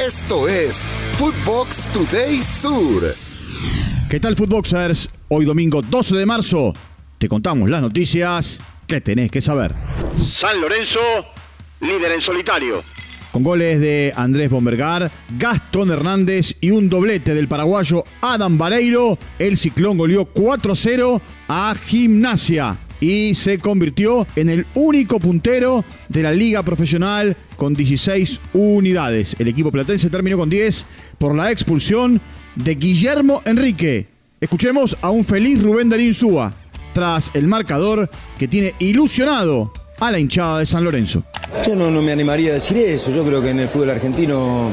Esto es Footbox Today Sur. ¿Qué tal, Footboxers? Hoy domingo 12 de marzo te contamos las noticias que tenés que saber. San Lorenzo, líder en solitario. Con goles de Andrés Bombergar, Gastón Hernández y un doblete del paraguayo Adam Vareiro, el ciclón goleó 4-0 a Gimnasia y se convirtió en el único puntero de la liga profesional con 16 unidades. El equipo platense terminó con 10 por la expulsión de Guillermo Enrique. Escuchemos a un feliz Rubén Darín Súa tras el marcador que tiene ilusionado a la hinchada de San Lorenzo. Yo no, no me animaría a decir eso. Yo creo que en el fútbol argentino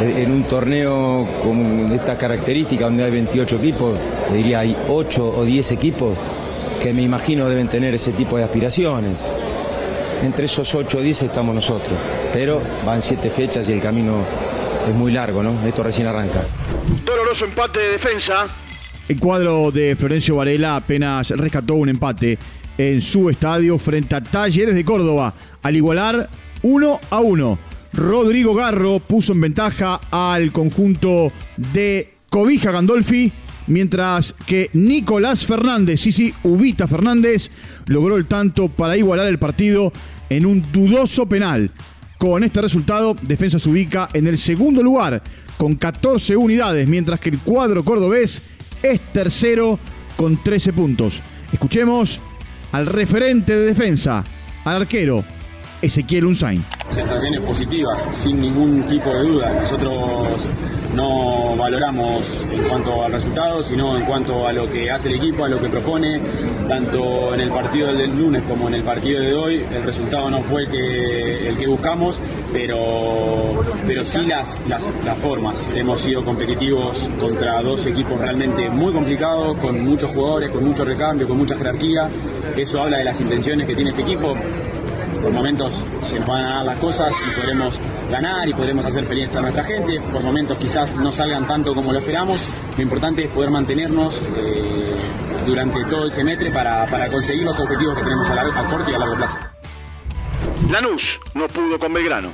en un torneo con esta característica donde hay 28 equipos, diría hay 8 o 10 equipos que me imagino deben tener ese tipo de aspiraciones. Entre esos 8 o 10 estamos nosotros, pero van 7 fechas y el camino es muy largo, ¿no? Esto recién arranca. Doloroso empate de defensa. El cuadro de Florencio Varela apenas rescató un empate en su estadio frente a Talleres de Córdoba, al igualar 1 a 1. Rodrigo Garro puso en ventaja al conjunto de Cobija Gandolfi mientras que Nicolás Fernández, sí, sí, Ubita Fernández, logró el tanto para igualar el partido en un dudoso penal. Con este resultado, Defensa se ubica en el segundo lugar con 14 unidades, mientras que el cuadro cordobés es tercero con 13 puntos. Escuchemos al referente de defensa, al arquero Ezequiel Unzain. Sensaciones positivas, sin ningún tipo de duda. Nosotros no valoramos en cuanto al resultado, sino en cuanto a lo que hace el equipo, a lo que propone, tanto en el partido del lunes como en el partido de hoy. El resultado no fue el que, el que buscamos, pero, pero sí las, las, las formas. Hemos sido competitivos contra dos equipos realmente muy complicados, con muchos jugadores, con mucho recambio, con mucha jerarquía. Eso habla de las intenciones que tiene este equipo por momentos se nos van a dar las cosas y podremos ganar y podremos hacer feliz a nuestra gente. Por momentos quizás no salgan tanto como lo esperamos. Lo importante es poder mantenernos eh, durante todo el semestre para, para, conseguir los objetivos que tenemos a, largo, a corto y a largo plazo. Lanús no pudo con Belgrano.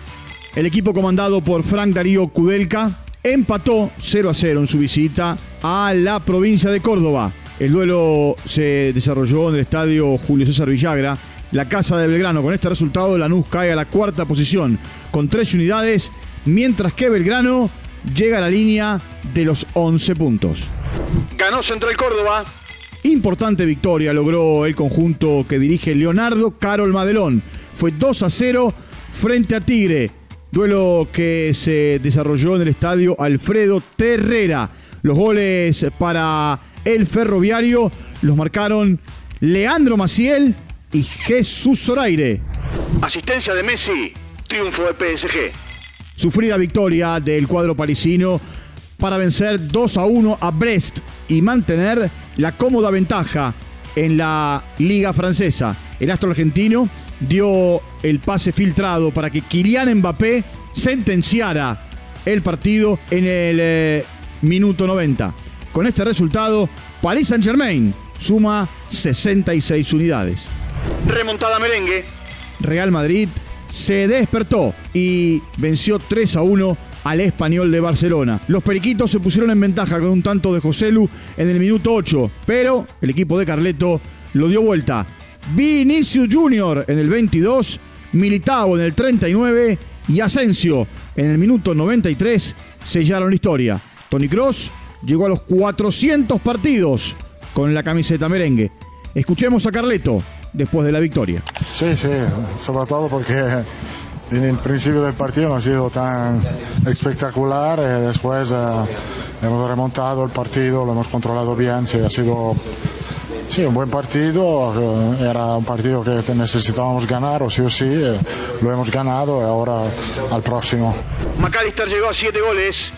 El equipo comandado por Frank Darío Kudelka empató 0 a 0 en su visita a la provincia de Córdoba. El duelo se desarrolló en el estadio Julio César Villagra la Casa de Belgrano. Con este resultado, Lanús cae a la cuarta posición con tres unidades, mientras que Belgrano llega a la línea de los 11 puntos. Ganó Central Córdoba. Importante victoria logró el conjunto que dirige Leonardo Carol Madelón. Fue 2 a 0 frente a Tigre. Duelo que se desarrolló en el estadio Alfredo Terrera. Los goles para el ferroviario los marcaron Leandro Maciel y Jesús Zoraire. Asistencia de Messi, triunfo de PSG. Sufrida victoria del cuadro parisino para vencer 2 a 1 a Brest y mantener la cómoda ventaja en la liga francesa. El astro argentino dio el pase filtrado para que Kylian Mbappé sentenciara el partido en el eh, minuto 90. Con este resultado, Paris Saint-Germain suma 66 unidades. Remontada merengue. Real Madrid se despertó y venció 3 a 1 al español de Barcelona. Los periquitos se pusieron en ventaja con un tanto de Joselu en el minuto 8, pero el equipo de Carleto lo dio vuelta. Vinicius Junior en el 22, Militao en el 39 y Asensio en el minuto 93 sellaron la historia. Tony Cross llegó a los 400 partidos con la camiseta merengue. Escuchemos a Carleto después de la victoria. Sí, sí, sobre todo porque en el principio del partido no ha sido tan espectacular y después eh, hemos remontado el partido, lo hemos controlado bien, sí, ha sido sí, un buen partido, eh, era un partido que necesitábamos ganar o sí o sí, eh, lo hemos ganado y ahora al próximo. McAllister llegó a siete goles.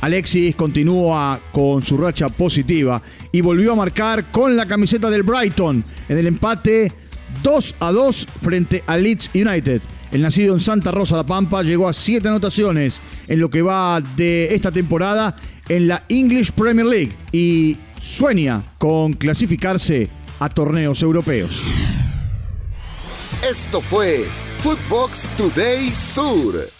Alexis continúa con su racha positiva y volvió a marcar con la camiseta del Brighton en el empate 2 a 2 frente a Leeds United. El nacido en Santa Rosa La Pampa llegó a siete anotaciones en lo que va de esta temporada en la English Premier League y sueña con clasificarse a torneos europeos. Esto fue Footbox Today Sur.